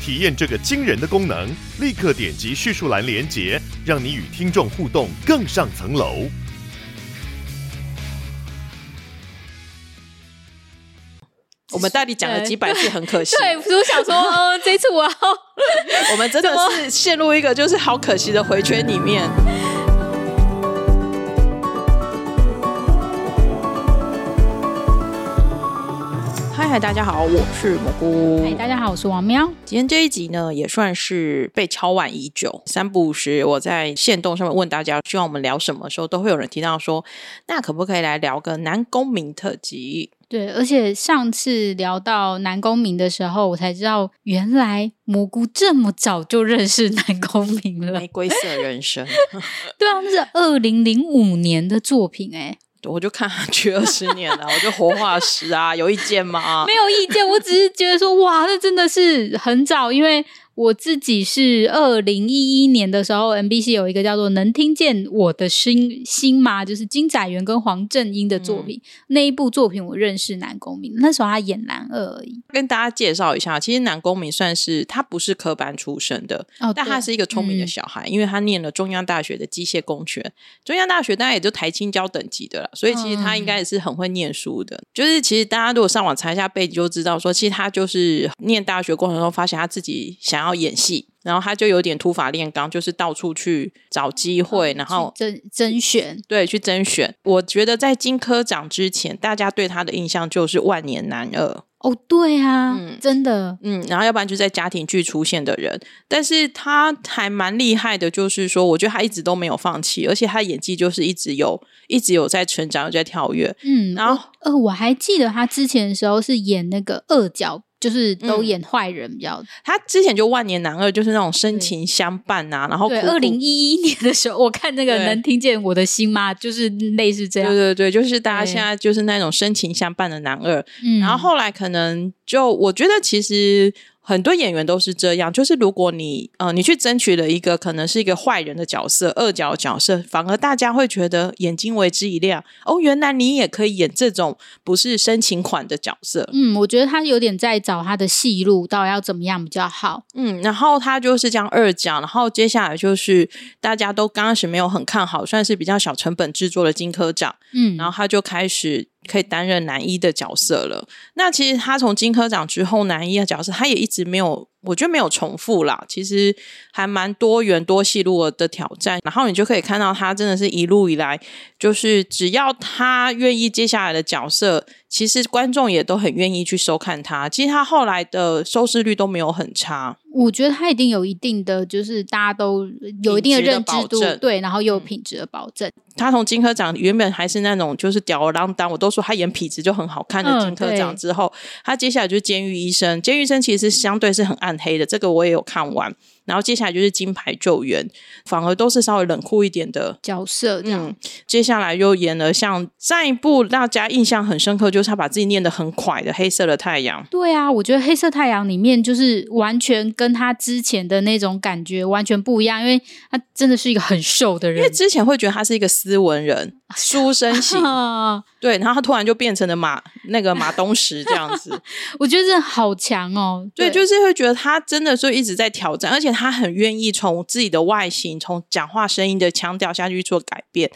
体验这个惊人的功能，立刻点击叙述栏连接，让你与听众互动更上层楼。我们到底讲了几百次，很可惜。对，我想说，呃，这次我要，我们真的是陷入一个就是好可惜的回圈里面。嗨嗨，大家好，我是蘑菇。嗨，大家好，我是王喵。今天这一集呢，也算是被敲碗已久。三不五时，我在线动上面问大家，希望我们聊什么时候，都会有人提到说，那可不可以来聊个男公民特辑？对，而且上次聊到男公民的时候，我才知道原来蘑菇这么早就认识男公民了。玫瑰色人生，对啊，那是二零零五年的作品哎。我就看去二十年了，我就活化石啊，有意见吗？没有意见，我只是觉得说，哇，那真的是很早，因为。我自己是二零一一年的时候，MBC 有一个叫做《能听见我的心心吗》，就是金载元跟黄正英的作品。那一部作品我认识南宫明，那时候他演男二而已。跟大家介绍一下，其实南宫明算是他不是科班出身的，哦但他是一个聪明的小孩，因为他念了中央大学的机械工学。中央大学当然也就台青交等级的了，所以其实他应该也是很会念书的。就是其实大家如果上网查一下背景，就知道说，其实他就是念大学过程中发现他自己想要。要演戏，然后他就有点突法炼钢，就是到处去找机会，然后甄甄选，对，去甄选。我觉得在金科长之前，大家对他的印象就是万年男二。哦，对啊，真的，嗯，然后要不然就在家庭剧出现的人，但是他还蛮厉害的，就是说，我觉得他一直都没有放弃，而且他演技就是一直有，一直有在成长，有在跳跃。嗯，然后呃，我还记得他之前的时候是演那个二角。就是都演坏人比较，他之前就万年男二，就是那种深情相伴啊。然后对，二零一一年的时候，我看那个能听见我的心吗？就是类似这样。对对对，就是大家现在就是那种深情相伴的男二。嗯，然后后来可能就我觉得其实。很多演员都是这样，就是如果你呃你去争取了一个可能是一个坏人的角色、恶角角色，反而大家会觉得眼睛为之一亮。哦，原来你也可以演这种不是深情款的角色。嗯，我觉得他有点在找他的戏路，到底要怎么样比较好。嗯，然后他就是这样二角，然后接下来就是大家都刚开始没有很看好，算是比较小成本制作的金科长。嗯，然后他就开始。可以担任男一的角色了。那其实他从金科长之后，男一的角色他也一直没有，我觉得没有重复啦。其实还蛮多元多戏路的挑战。然后你就可以看到他真的是一路以来，就是只要他愿意接下来的角色。其实观众也都很愿意去收看他，其实他后来的收视率都没有很差。我觉得他一定有一定的，就是大家都有一定的认知度，对，然后又有品质的保证。他从金科长原本还是那种就是吊儿郎当，我都说他演痞子就很好看的金科长之后，他接下来就是监狱医生。监狱医生其实相对是很暗黑的，这个我也有看完。然后接下来就是金牌救援，反而都是稍微冷酷一点的角色。嗯，接下来又演了像上一部大家印象很深刻，就是他把自己念得很快的《黑色的太阳》。对啊，我觉得《黑色太阳》里面就是完全跟他之前的那种感觉完全不一样，因为他真的是一个很瘦的人。因为之前会觉得他是一个斯文人。书生型，对，然后他突然就变成了马那个马东石这样子，我觉得这好强哦。对，就是会觉得他真的就一直在挑战，而且他很愿意从自己的外形、从讲话声音的腔调下去做改变。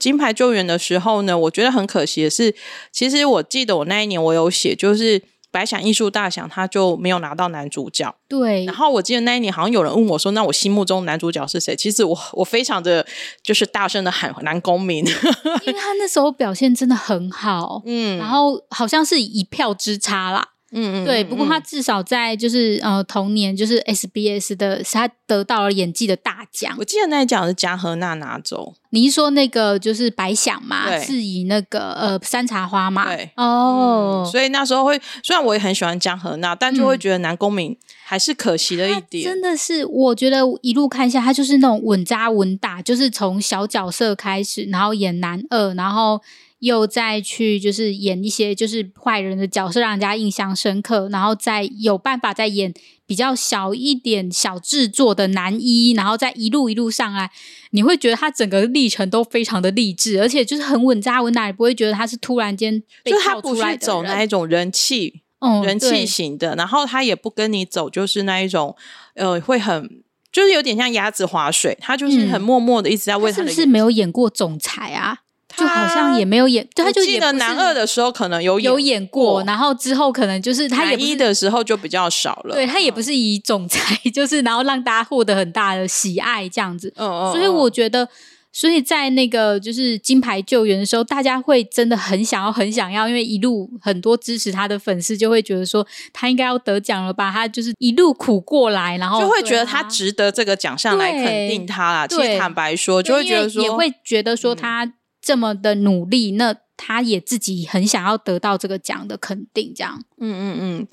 金牌救援的时候呢，我觉得很可惜的是，其实我记得我那一年我有写，就是。白想艺术大奖，他就没有拿到男主角。对，然后我记得那一年好像有人问我说：“那我心目中男主角是谁？”其实我我非常的就是大声的喊男公民，因为他那时候表现真的很好，嗯，然后好像是一票之差啦。嗯嗯，对。不过他至少在就是呃同年就是 SBS 的，他得到了演技的大奖。我记得那一奖是加禾娜拿走。你是说那个就是白想嘛？是以那个呃山茶花嘛？对哦。所以那时候会，虽然我也很喜欢江河娜，但就会觉得南宫珉还是可惜了一点。真的是，我觉得一路看下，他就是那种稳扎稳打，就是从小角色开始，然后演男二，然后。又再去就是演一些就是坏人的角色，让人家印象深刻，然后再有办法再演比较小一点小制作的男一，然后再一路一路上来，你会觉得他整个历程都非常的励志，而且就是很稳扎稳打，也不会觉得他是突然间就他不是走那一种人气，嗯，人气型的，然后他也不跟你走，就是那一种呃，会很就是有点像鸭子划水，他就是很默默的一直在为他是不是没有演过总裁啊？就好像也没有演，对，他就记得男二的时候可能有有演过，然后之后可能就是他演一的时候就比较少了。对他也不是以总裁，就是然后让大家获得很大的喜爱这样子。嗯嗯。所以我觉得，所以在那个就是金牌救援的时候，大家会真的很想要、很想要，因为一路很多支持他的粉丝就会觉得说他应该要得奖了吧？他就是一路苦过来，然后就会觉得他值得这个奖项来肯定他啦。其实坦白说，就会觉得说也会觉得说他。这么的努力，那他也自己很想要得到这个奖的肯定，这样。嗯嗯嗯，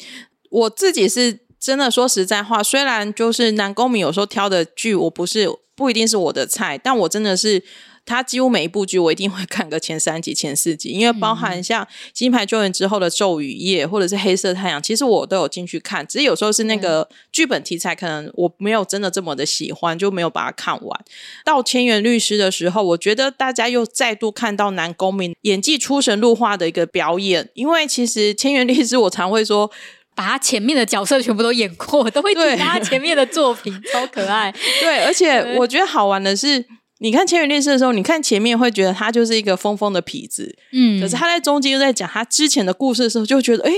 我自己是真的说实在话，虽然就是男公民有时候挑的剧，我不是不一定是我的菜，但我真的是。他几乎每一部剧我一定会 看个前三集、前四集，因为包含像《金牌救援》之后的《咒语夜》或者是《黑色太阳》，其实我都有进去看。只是有时候是那个剧本题材，可能我没有真的这么的喜欢，就没有把它看完。到《千元律师》的时候，我觉得大家又再度看到男公民演技出神入化的一个表演。因为其实《千元律师》，我常会说，把他前面的角色全部都演过，都会提他前面的作品，超可爱。对，而且我觉得好玩的是。你看《千与律师》的时候，你看前面会觉得他就是一个疯疯的痞子，嗯，可是他在中间又在讲他之前的故事的时候，就觉得哎，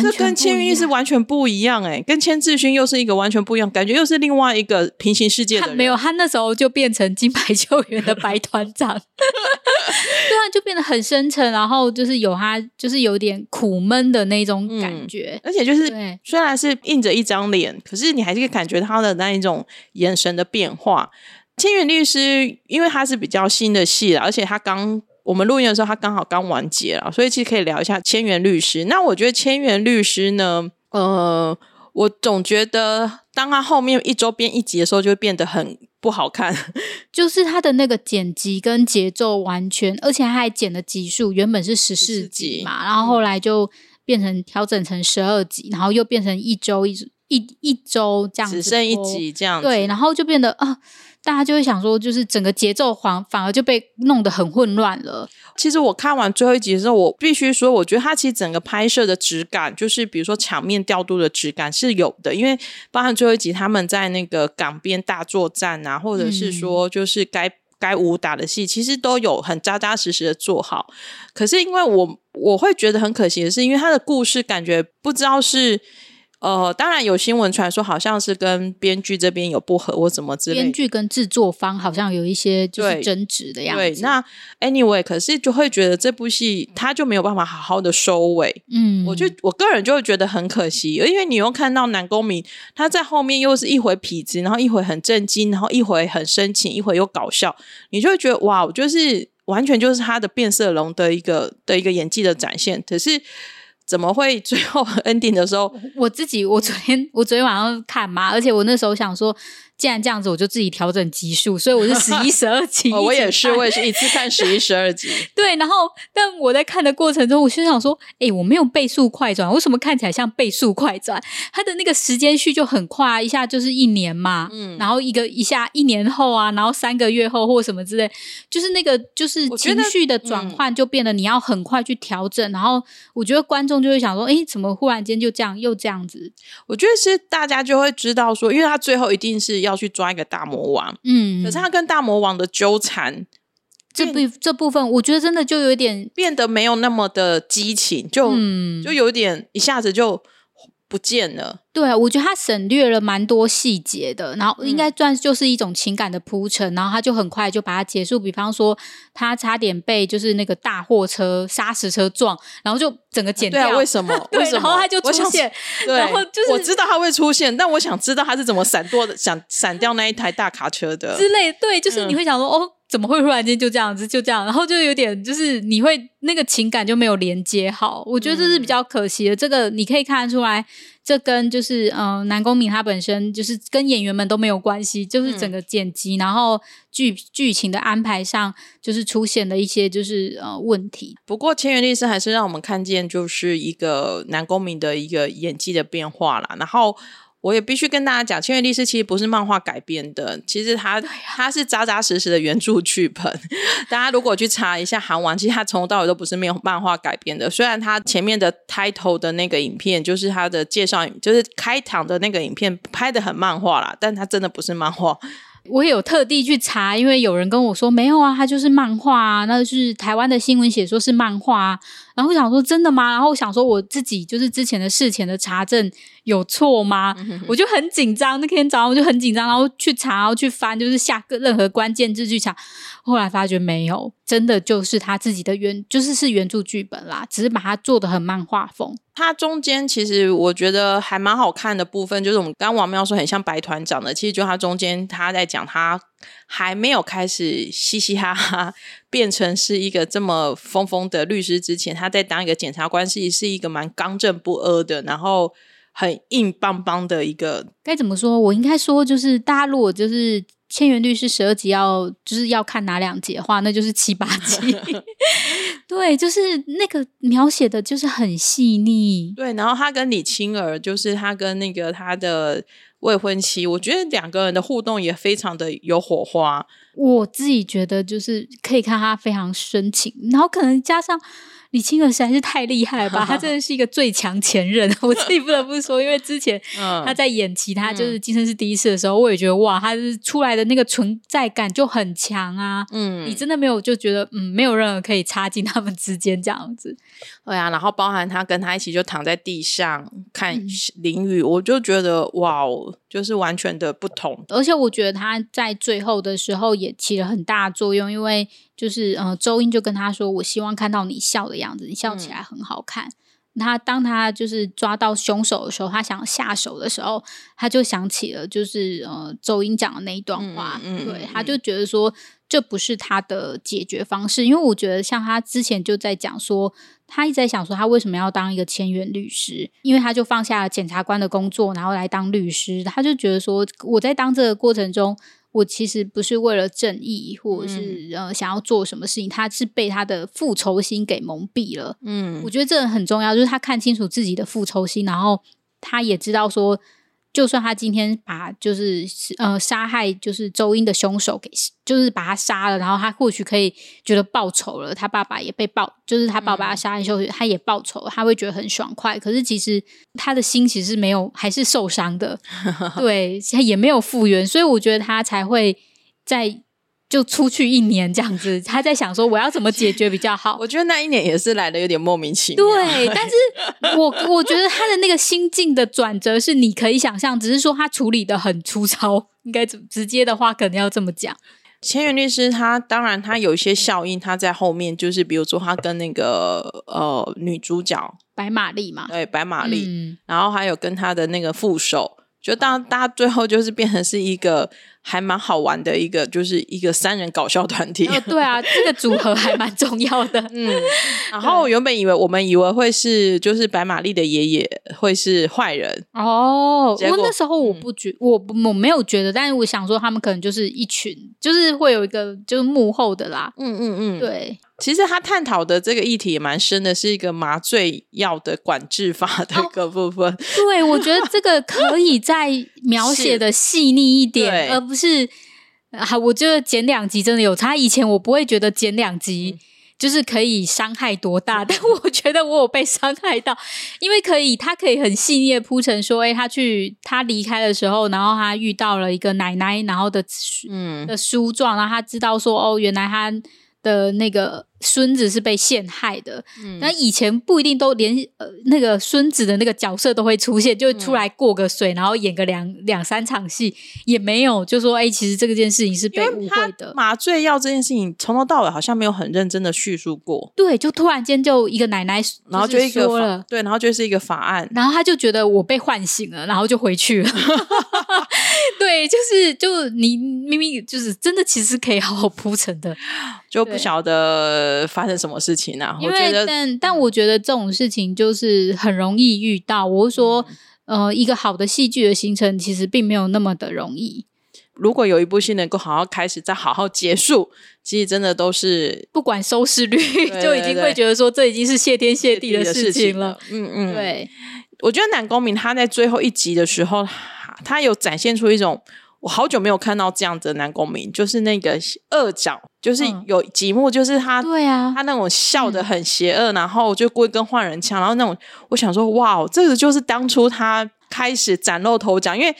这跟《千与律师》完全不一样，哎，跟千智勋又是一个完全不一样，感觉又是另外一个平行世界的。没有，他那时候就变成金牌救援的白团长，对啊，就变得很深沉，然后就是有他就是有点苦闷的那种感觉，而且就是虽然是印着一张脸，可是你还是可以感觉他的那一种眼神的变化。千元律师，因为他是比较新的戏了，而且他刚我们录音的时候，他刚好刚完结了，所以其实可以聊一下千元律师。那我觉得千元律师呢，呃，我总觉得当他后面一周编一集的时候，就会变得很不好看，就是他的那个剪辑跟节奏完全，而且他还剪了集数，原本是十四集嘛，然后后来就变成调整成十二集，然后又变成一周一一一周这样，只剩一集这样，对，然后就变得啊。大家就会想说，就是整个节奏反反而就被弄得很混乱了。其实我看完最后一集的时候，我必须说，我觉得它其实整个拍摄的质感，就是比如说场面调度的质感是有的。因为包含最后一集他们在那个港边大作战啊，或者是说就是该该武打的戏，其实都有很扎扎实实的做好。可是因为我我会觉得很可惜的是，因为他的故事感觉不知道是。呃，当然有新闻传说，好像是跟编剧这边有不和或怎么之类。编剧跟制作方好像有一些就是争执的样子。对，那 anyway，可是就会觉得这部戏他就没有办法好好的收尾。嗯，我就我个人就会觉得很可惜，因为你又看到南宫珉他在后面又是一回痞子，然后一回很震惊，然后一回很深情，一回又搞笑，你就会觉得哇，我就是完全就是他的变色龙的一个的一个演技的展现。可是。怎么会最后 ending 的时候？我自己，我昨天我昨天晚上看嘛，而且我那时候想说。既然这样子，我就自己调整集数，所以我是十一、十二集。我也是，我也是一次看十一、十二集。对，然后但我在看的过程中，我就想说，哎，我没有倍速快转，为什么看起来像倍速快转？它的那个时间序就很快，一下就是一年嘛，嗯，然后一个一下一年后啊，然后三个月后或什么之类，就是那个就是情绪的转换就变得你要很快去调整。然后我觉得观众就会想说，哎，怎么忽然间就这样又这样子？我觉得是大家就会知道说，因为他最后一定是要。要去抓一个大魔王，嗯，可是他跟大魔王的纠缠，这部这部分，我觉得真的就有点变得没有那么的激情，就就有点一下子就不见了。对啊，我觉得他省略了蛮多细节的，然后应该算就是一种情感的铺陈，然后他就很快就把它结束。比方说，他差点被就是那个大货车砂石车撞，然后就整个剪掉。为什么？对，然后他就出现。然后就是我知道他会出现，但我想知道他是怎么闪躲的，想闪掉那一台大卡车的之类。对，就是你会想说，哦，怎么会突然间就这样子，就这样，然后就有点就是你会那个情感就没有连接好。我觉得这是比较可惜的。这个你可以看得出来。这跟就是呃，南宫敏他本身就是跟演员们都没有关系，就是整个剪辑，然后剧剧情的安排上，就是出现了一些就是呃问题。不过千元律师还是让我们看见就是一个南宫敏的一个演技的变化啦。然后。我也必须跟大家讲，《千月律师》其实不是漫画改编的，其实它它是扎扎实实的原著剧本。大家如果去查一下韩王，其实它从头到尾都不是没有漫画改编的。虽然它前面的 title 的那个影片，就是它的介绍，就是开场的那个影片拍的很漫画啦，但它真的不是漫画。我也有特地去查，因为有人跟我说没有啊，它就是漫画啊，那是台湾的新闻写说是漫画啊。然后想说真的吗？然后想说我自己就是之前的事前的查证有错吗？我就很紧张。那天早上我就很紧张，然后去查，然后去翻，就是下个任何关键字去查。后来发觉没有，真的就是他自己的原，就是是原著剧本啦，只是把它做的很漫画风。它中间其实我觉得还蛮好看的部分，就是我们刚王妙说很像白团长的，其实就他中间他在讲他还没有开始嘻嘻哈哈变成是一个这么疯疯的律师之前，他在当一个检察官是是一个蛮刚正不阿的，然后很硬邦邦的一个。该怎么说？我应该说就是大家如果就是。千元律师十二集要就是要看哪两集的话，那就是七八集。对，就是那个描写的就是很细腻。对，然后他跟李青儿，就是他跟那个他的未婚妻，我觉得两个人的互动也非常的有火花。我自己觉得就是可以看他非常深情，然后可能加上。李青儿实在是太厉害了吧！他真的是一个最强前任，我自己不得不说，因为之前他在演其他就是《今生是第一次》的时候，我也觉得哇，他是出来的那个存在感就很强啊。嗯，你真的没有就觉得嗯，没有任何可以插进他们之间这样子。对啊，然后包含他跟他一起就躺在地上看淋雨，我就觉得哇哦，就是完全的不同。而且我觉得他在最后的时候也起了很大作用，因为。就是呃，周英就跟他说：“我希望看到你笑的样子，你笑起来很好看。”他当他就是抓到凶手的时候，他想下手的时候，他就想起了就是呃，周英讲的那一段话，对，他就觉得说这不是他的解决方式，因为我觉得像他之前就在讲说，他一直在想说他为什么要当一个签约律师，因为他就放下了检察官的工作，然后来当律师，他就觉得说我在当这个过程中。我其实不是为了正义，或者是呃想要做什么事情，他是被他的复仇心给蒙蔽了。嗯，我觉得这很重要，就是他看清楚自己的复仇心，然后他也知道说。就算他今天把就是呃杀害就是周英的凶手给就是把他杀了，然后他或许可以觉得报仇了，他爸爸也被报，就是他爸爸杀害凶手，他也报仇，他会觉得很爽快。可是其实他的心其实没有，还是受伤的，对，也没有复原，所以我觉得他才会在。就出去一年这样子，他在想说我要怎么解决比较好。我觉得那一年也是来的有点莫名其妙。对，但是 我我觉得他的那个心境的转折是你可以想象，只是说他处理的很粗糙。应该怎直接的话，可能要这么讲。千元律师他当然他有一些效应，他在后面就是比如说他跟那个呃女主角白玛丽嘛，对白玛丽，然后还有跟他的那个副手，就当大家最后就是变成是一个。还蛮好玩的一个，就是一个三人搞笑团体。对啊，这个组合还蛮重要的。嗯，然后原本以为我们以为会是就是白玛丽的爷爷会是坏人哦。我那时候我不觉我我没有觉得，但是我想说他们可能就是一群，就是会有一个就是幕后的啦。嗯嗯嗯，对。其实他探讨的这个议题也蛮深的，是一个麻醉药的管制法的一个部分。对，我觉得这个可以再描写的细腻一点，而不是啊，我觉得剪两集真的有差。以前我不会觉得剪两集就是可以伤害多大，但我觉得我有被伤害到，因为可以，他可以很细腻的铺陈说，哎，他去他离开的时候，然后他遇到了一个奶奶，然后的嗯的书状，然后他知道说，哦，原来他的那个。孙子是被陷害的。那以前不一定都连呃那个孙子的那个角色都会出现，就出来过个水，然后演个两两三场戏，也没有就说哎，其实这个件事情是被误会的。麻醉药这件事情从头到尾好像没有很认真的叙述过。对，就突然间就一个奶奶，然后就一个对，然后就是一个法案，然后他就觉得我被唤醒了，然后就回去了。对，就是就你明明就是真的，其实可以好好铺陈的，就不晓得发生什么事情啊。因为但但我觉得这种事情就是很容易遇到。我是说，呃，一个好的戏剧的形成其实并没有那么的容易。如果有一部戏能够好好开始，再好好结束，其实真的都是不管收视率，就已经会觉得说这已经是谢天谢地的事情了。嗯嗯，对。我觉得南宫明他在最后一集的时候。他有展现出一种我好久没有看到这样子的男公民，就是那个恶角，就是有几幕，就是他对啊，他那种笑的很邪恶，然后就故意跟坏人呛，然后那种我想说，哇，这个就是当初他开始崭露头角，因为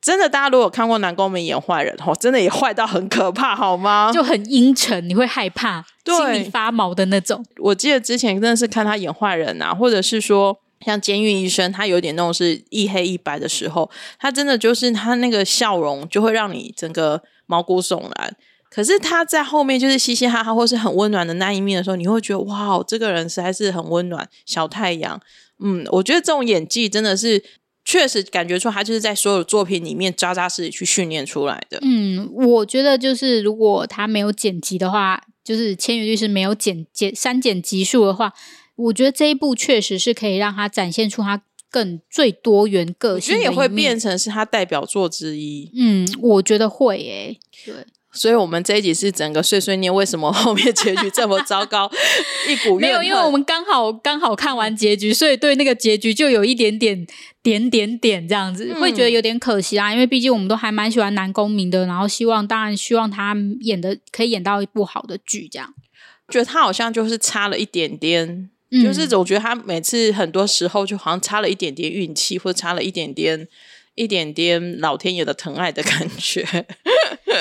真的大家如果看过男公民演坏人，哦，真的也坏到很可怕，好吗？就很阴沉，你会害怕，心里发毛的那种。我记得之前真的是看他演坏人啊，或者是说。像监狱医生，他有点那种是一黑一白的时候，他真的就是他那个笑容就会让你整个毛骨悚然。可是他在后面就是嘻嘻哈哈或是很温暖的那一面的时候，你会觉得哇，这个人实在是很温暖，小太阳。嗯，我觉得这种演技真的是确实感觉出他就是在所有作品里面扎扎实实去训练出来的。嗯，我觉得就是如果他没有剪辑的话，就是《千与律师》没有剪剪删减集数的话。我觉得这一部确实是可以让他展现出他更最多元个性，我觉得也会变成是他代表作之一。嗯，我觉得会诶，对。所以，我们这一集是整个碎碎念，为什么后面结局这么糟糕？一股没有，因为我们刚好刚好看完结局，所以对那个结局就有一点点点点点这样子，会觉得有点可惜啊。因为毕竟我们都还蛮喜欢男公民的，然后希望当然希望他演的可以演到一部好的剧，这样。觉得他好像就是差了一点点。就是我觉得他每次很多时候就好像差了一点点运气，或者差了一点点、一点点老天爷的疼爱的感觉。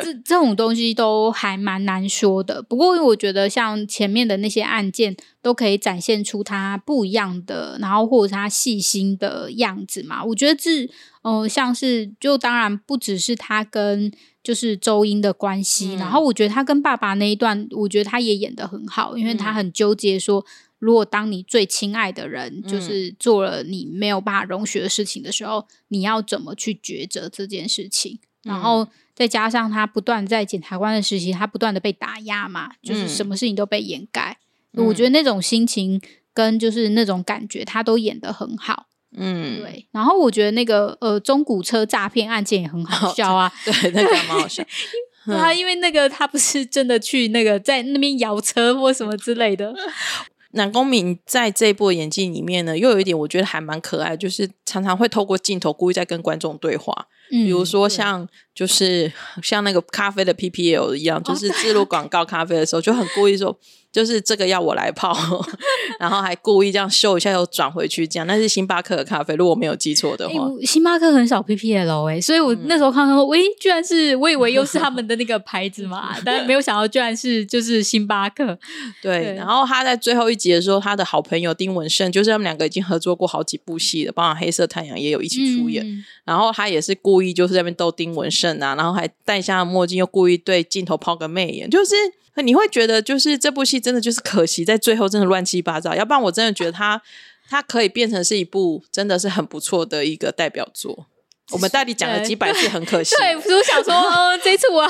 这 这种东西都还蛮难说的。不过我觉得像前面的那些案件，都可以展现出他不一样的，然后或者他细心的样子嘛。我觉得这，嗯，像是就当然不只是他跟就是周英的关系，然后我觉得他跟爸爸那一段，我觉得他也演的很好，因为他很纠结说。如果当你最亲爱的人就是做了你没有办法容许的事情的时候，你要怎么去抉择这件事情？然后再加上他不断在检察官的时期，他不断的被打压嘛，就是什么事情都被掩盖。我觉得那种心情跟就是那种感觉，他都演得很好。嗯，对。然后我觉得那个呃中古车诈骗案件也很好笑啊，对，那个蛮好笑。他因为那个他不是真的去那个在那边摇车或什么之类的。南宫明在这部演技里面呢，又有一点我觉得还蛮可爱，就是常常会透过镜头故意在跟观众对话，比如说像就是像那个咖啡的 PPL 一样，就是植入广告咖啡的时候，就很故意说。就是这个要我来泡，然后还故意这样秀一下又转回去，这样那是星巴克的咖啡，如果没有记错的话。星巴克很少 PPL 哎，所以我那时候看到说，喂，居然是我以为又是他们的那个牌子嘛，但没有想到居然是就是星巴克。对，然后他在最后一集的时候，他的好朋友丁文胜，就是他们两个已经合作过好几部戏了，包括《黑色太阳》也有一起出演。然后他也是故意就是在那边逗丁文胜啊，然后还戴下墨镜，又故意对镜头抛个媚眼，就是。那你会觉得就是这部戏真的就是可惜，在最后真的乱七八糟。要不然我真的觉得它它可以变成是一部真的是很不错的一个代表作。我们到底讲了几百次，很可惜。对，我想说，嗯，这次我要，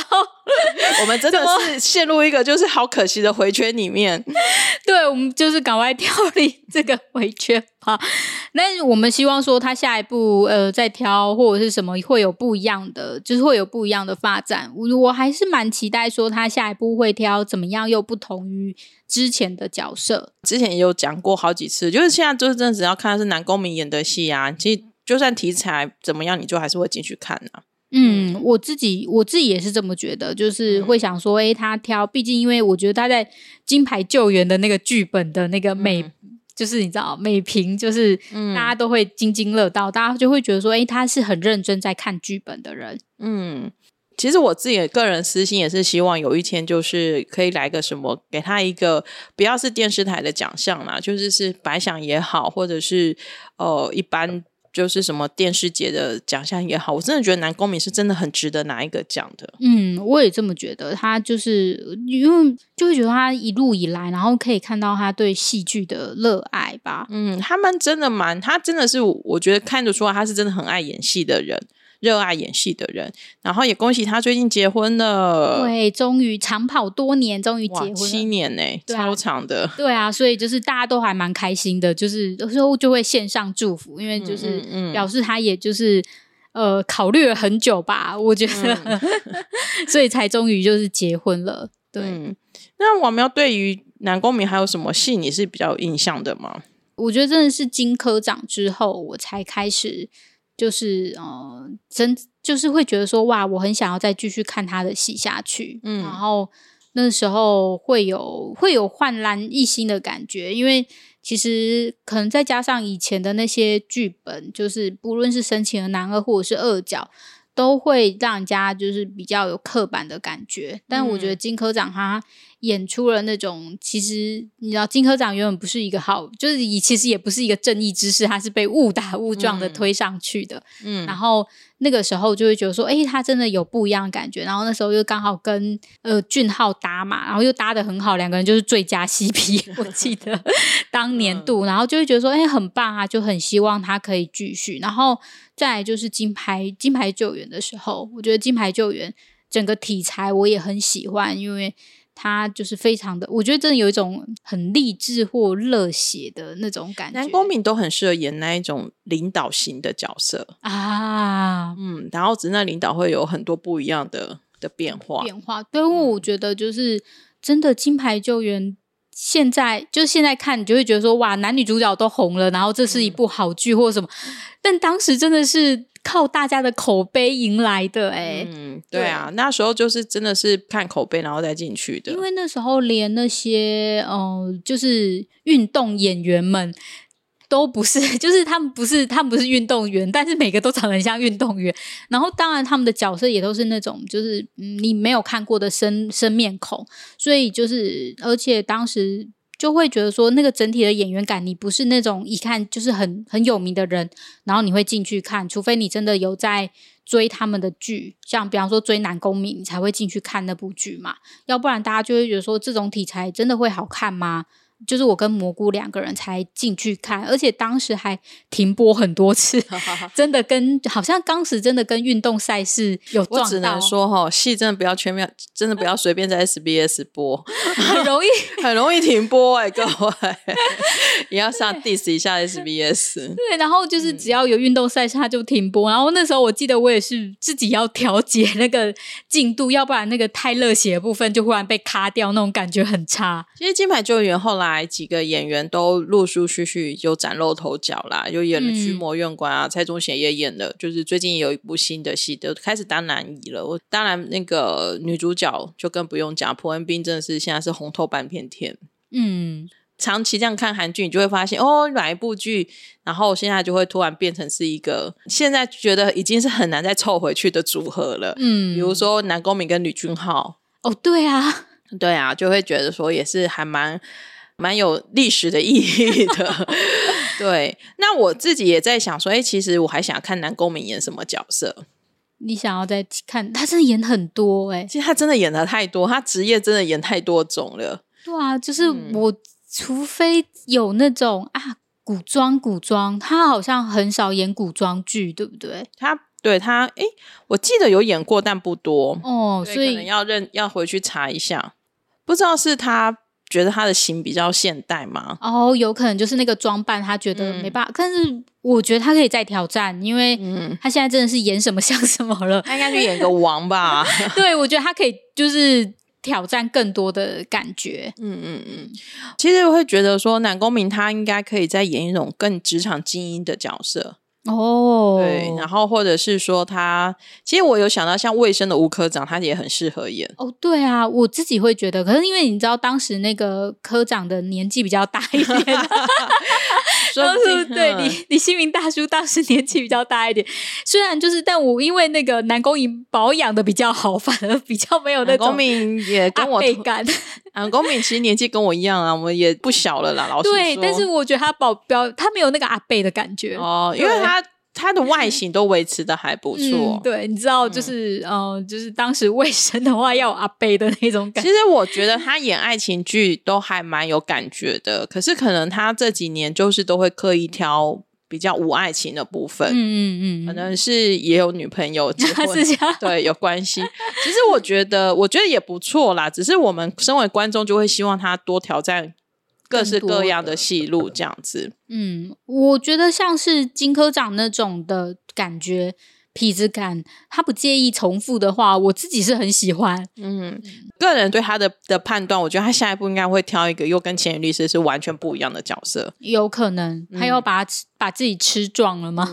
我们真的是陷入一个就是好可惜的回圈里面。对，我们就是赶快跳离这个回圈吧。那我们希望说，他下一步呃再挑或者是什么会有不一样的，就是会有不一样的发展。我我还是蛮期待说，他下一步会挑怎么样又不同于之前的角色。之前也有讲过好几次，就是现在就是真的只要看的是男公民演的戏啊，其实。就算题材怎么样，你就还是会进去看呢。嗯，我自己我自己也是这么觉得，就是会想说，哎，他挑，毕竟因为我觉得他在《金牌救援》的那个剧本的那个美，就是你知道美评，就是大家都会津津乐道，大家就会觉得说，哎，他是很认真在看剧本的人。嗯，其实我自己个人私心也是希望有一天就是可以来个什么，给他一个不要是电视台的奖项啦，就是是白想也好，或者是呃一般。就是什么电视节的奖项也好，我真的觉得南宫敏是真的很值得拿一个奖的。嗯，我也这么觉得。他就是因为就会觉得他一路以来，然后可以看到他对戏剧的热爱吧。嗯，他们真的蛮，他真的是我觉得看得出来，他是真的很爱演戏的人。热爱演戏的人，然后也恭喜他最近结婚了。对，终于长跑多年，终于结婚七年呢，超长的。对啊，所以就是大家都还蛮开心的，就是有时候就会献上祝福，因为就是表示他也就是呃考虑了很久吧，我觉得，所以才终于就是结婚了。对，那王苗对于南宫明还有什么戏你是比较有印象的吗？我觉得真的是金科长之后，我才开始。就是呃，真就是会觉得说哇，我很想要再继续看他的戏下去。嗯，然后那时候会有会有焕然一新的感觉，因为其实可能再加上以前的那些剧本，就是不论是深情的男二或者是二角，都会让人家就是比较有刻板的感觉。但我觉得金科长他。演出了那种，其实你知道，金科长原本不是一个好，就是以其实也不是一个正义之士，他是被误打误撞的推上去的。嗯，然后那个时候就会觉得说，哎，他真的有不一样的感觉。然后那时候又刚好跟呃俊浩搭嘛，然后又搭的很好，两个人就是最佳 CP，我记得 当年度，然后就会觉得说，哎，很棒啊，就很希望他可以继续。然后再就是金牌金牌救援的时候，我觉得金牌救援整个题材我也很喜欢，因为。他就是非常的，我觉得真的有一种很励志或热血的那种感觉。南宫敏都很适合演那一种领导型的角色啊，嗯，然后只是那领导会有很多不一样的的变化。变化，对，因为我觉得就是真的金牌救援，现在就是现在看，你就会觉得说哇，男女主角都红了，然后这是一部好剧或什么，但当时真的是。靠大家的口碑迎来的，哎，嗯，对啊，那时候就是真的是看口碑然后再进去的，因为那时候连那些，嗯，就是运动演员们都不是，就是他们不是，他们不是运动员，但是每个都长得很像运动员，然后当然他们的角色也都是那种，就是你没有看过的生生面孔，所以就是，而且当时。就会觉得说，那个整体的演员感，你不是那种一看就是很很有名的人，然后你会进去看，除非你真的有在追他们的剧，像比方说追男公民，你才会进去看那部剧嘛，要不然大家就会觉得说，这种题材真的会好看吗？就是我跟蘑菇两个人才进去看，而且当时还停播很多次，真的跟好像当时真的跟运动赛事有撞到。我只能说哈，戏真的不要全面，真的不要随便在 SBS 播，很容易 很容易停播哎，各位也要上 diss 一下 SBS。对，然后就是只要有运动赛事，它就停播。然后那时候我记得我也是自己要调节那个进度，要不然那个太热血的部分就忽然被卡掉，那种感觉很差。其实金牌救援后来。来几个演员都陆陆续续有崭露头角啦，又演了《驱魔院官》啊，蔡宗贤也演了，就是最近有一部新的戏都开始当男一了。我当然那个女主角就更不用讲，朴恩斌真的是现在是红透半片天。嗯，长期这样看韩剧，你就会发现哦，哪一部剧，然后现在就会突然变成是一个现在觉得已经是很难再凑回去的组合了。嗯，比如说南宫敏跟吕俊浩。哦，对啊，对啊，就会觉得说也是还蛮。蛮有历史的意义的，对。那我自己也在想说，哎，其实我还想看南宫明演什么角色。你想要再看他，真的演很多哎。其实他真的演的太多，他职业真的演太多种了。对啊，就是我，除非有那种啊古装古装，他好像很少演古装剧，对不对？他对他，哎，我记得有演过，但不多哦。所以可能要认要回去查一下，不知道是他。觉得他的型比较现代吗？哦，有可能就是那个装扮，他觉得没办法。但是我觉得他可以再挑战，因为他现在真的是演什么像什么了。他应该去演个王吧？对，我觉得他可以就是挑战更多的感觉。嗯嗯嗯。其实我会觉得说，南宫明他应该可以再演一种更职场精英的角色。哦，对，然后或者是说他，其实我有想到像卫生的吴科长，他也很适合演。哦，对啊，我自己会觉得，可是因为你知道当时那个科长的年纪比较大一点，当时对李李新民大叔当时年纪比较大一点，虽然就是，但我因为那个南宫瀛保养的比较好，反而比较没有那种。南宫瀛也跟我感，南宫瀛其实年纪跟我一样啊，我们也不小了啦，老师对，但是我觉得他保镖，他没有那个阿贝的感觉哦，因为他。他的外形都维持的还不错，对，你知道，就是呃，就是当时卫生的话要阿贝的那种感觉。其实我觉得他演爱情剧都还蛮有感觉的，可是可能他这几年就是都会刻意挑比较无爱情的部分，嗯嗯嗯，可能是也有女朋友结 婚，对，有关系。其实我觉得，我觉得也不错啦，只是我们身为观众就会希望他多挑战。各式各样的戏路这样子，嗯，我觉得像是金科长那种的感觉。痞子感，他不介意重复的话，我自己是很喜欢。嗯，个人对他的的判断，我觉得他下一步应该会挑一个又跟前女律师是完全不一样的角色。有可能他要把把自己吃壮了吗？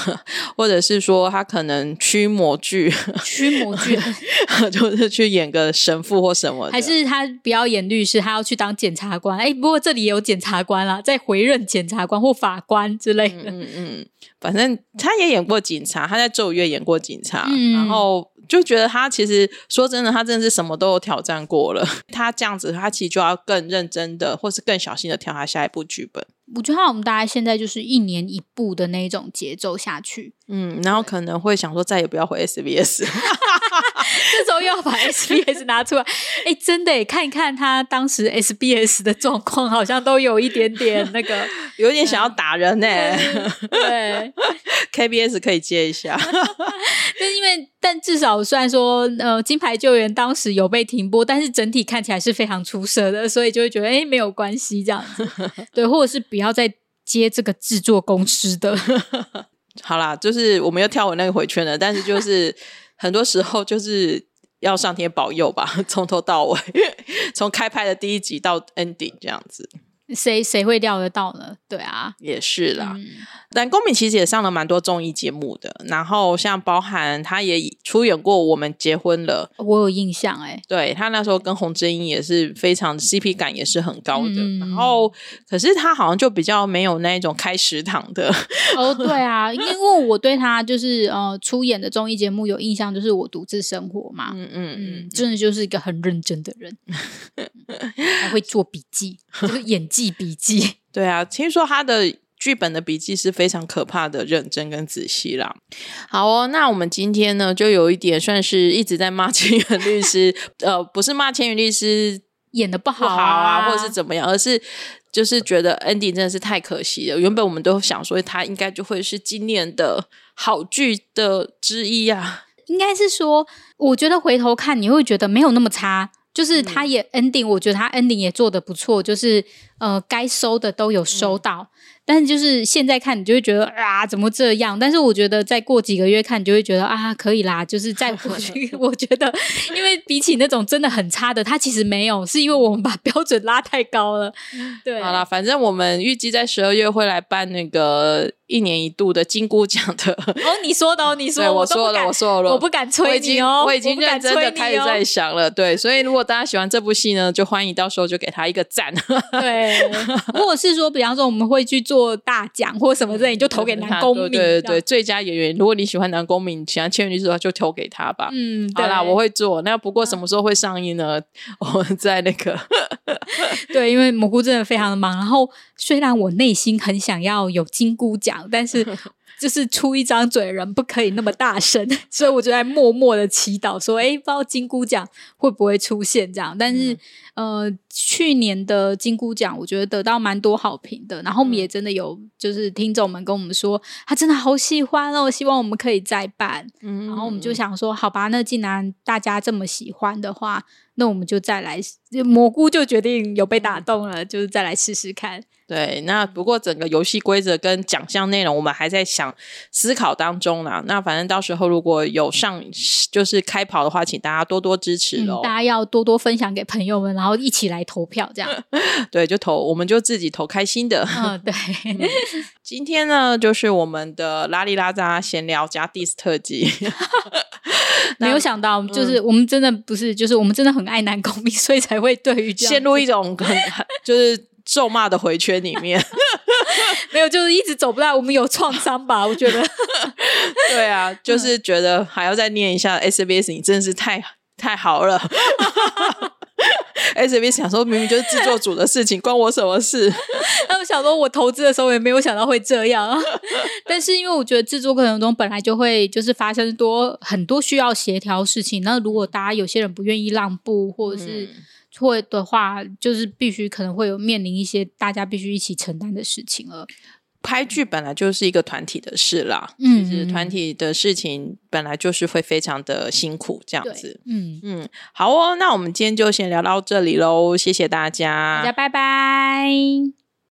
或者是说他可能驱魔剧？驱魔剧 就是去演个神父或什么？还是他不要演律师，他要去当检察官？哎，不过这里也有检察官啦，在回任检察官或法官之类的。嗯嗯。反正他也演过警察，他在《咒怨》演过警察，然后就觉得他其实说真的，他真的是什么都有挑战过了。他这样子，他其实就要更认真的，或是更小心的挑他下一部剧本。我觉得我们大概现在就是一年一部的那种节奏下去，嗯，然后可能会想说再也不要回 SBS，这时候又要把 SBS 拿出来，哎，真的看一看他当时 SBS 的状况，好像都有一点点那个，有点想要打人呢。对，KBS 可以接一下，就因为但至少虽然说呃金牌救援当时有被停播，但是整体看起来是非常出色的，所以就会觉得哎没有关系这样子，对，或者是。不要再接这个制作公司的，好啦，就是我们又跳回那个回圈了。但是就是很多时候就是要上天保佑吧，从头到尾，从开拍的第一集到 ending 这样子。谁谁会料得到呢？对啊，也是啦。但公民其实也上了蛮多综艺节目的，然后像包含他也出演过《我们结婚了》，我有印象哎。对他那时候跟洪真英也是非常 CP 感也是很高的。然后可是他好像就比较没有那种开食堂的。哦，对啊，因为我对他就是呃出演的综艺节目有印象，就是我独自生活嘛。嗯嗯嗯，真的就是一个很认真的人，还会做笔记，就是演。记笔记，对啊，听说他的剧本的笔记是非常可怕的认真跟仔细啦。好哦，那我们今天呢，就有一点算是一直在骂千元律师，呃，不是骂千元律师演的不好啊，或者是怎么样，而是就是觉得 Andy 真的是太可惜了。原本我们都想说他应该就会是今年的好剧的之一啊，应该是说，我觉得回头看你会觉得没有那么差。就是他也 ending，我觉得他 ending 也做的不错，就是呃该收的都有收到。但是就是现在看，你就会觉得啊，怎么这样？但是我觉得再过几个月看，你就会觉得啊，可以啦。就是再回去，我觉得，因为比起那种真的很差的，它其实没有，是因为我们把标准拉太高了。对，好啦，反正我们预计在十二月会来办那个一年一度的金菇奖的。哦，你说的哦，你说，我说了，我说了，我不敢催你哦，我已经认真的开始在想了。对，所以如果大家喜欢这部戏呢，就欢迎到时候就给他一个赞。对，如果是说，比方说我们会去做。做大奖或什么之类，你就投给男公民。对对对，最佳演员，如果你喜欢男公民，喜欢千女子的话，就投给他吧。嗯，好啦，我会做。那不过什么时候会上映呢？我们在那个 对，因为蘑菇真的非常的忙。然后虽然我内心很想要有金菇奖，但是。就是出一张嘴，人不可以那么大声，所以我就在默默的祈祷，说：“哎，不知道金箍奖会不会出现这样？”但是，呃，去年的金箍奖，我觉得得到蛮多好评的。然后我们也真的有，就是听众们跟我们说，他真的好喜欢哦，希望我们可以再办。嗯，然后我们就想说，好吧，那既然大家这么喜欢的话，那我们就再来。蘑菇就决定有被打动了，就是再来试试看。对，那不过整个游戏规则跟奖项内容，我们还在想思考当中啦。那反正到时候如果有上就是开跑的话，请大家多多支持喽。大家要多多分享给朋友们，然后一起来投票，这样。对，就投，我们就自己投开心的。嗯，对。今天呢，就是我们的拉里拉扎闲聊加 dis 特辑。没有想到，就是我们真的不是，就是我们真的很爱男公民，所以才会对于陷入一种很就是。咒骂的回圈里面，没有，就是一直走不到。我们有创伤吧？我觉得，对啊，就是觉得还要再念一下 SBS，你真的是太太好了。SBS 想说，明明就是制作组的事情，关我什么事？他们想说，我投资的时候也没有想到会这样。但是因为我觉得制作过程中本来就会就是发生多很多需要协调事情，那如果大家有些人不愿意让步，或者是。错的话，就是必须可能会有面临一些大家必须一起承担的事情了。拍剧本来就是一个团体的事啦，嗯，团体的事情本来就是会非常的辛苦，这样子。嗯嗯，好哦，那我们今天就先聊到这里喽，谢谢大家，大家拜拜。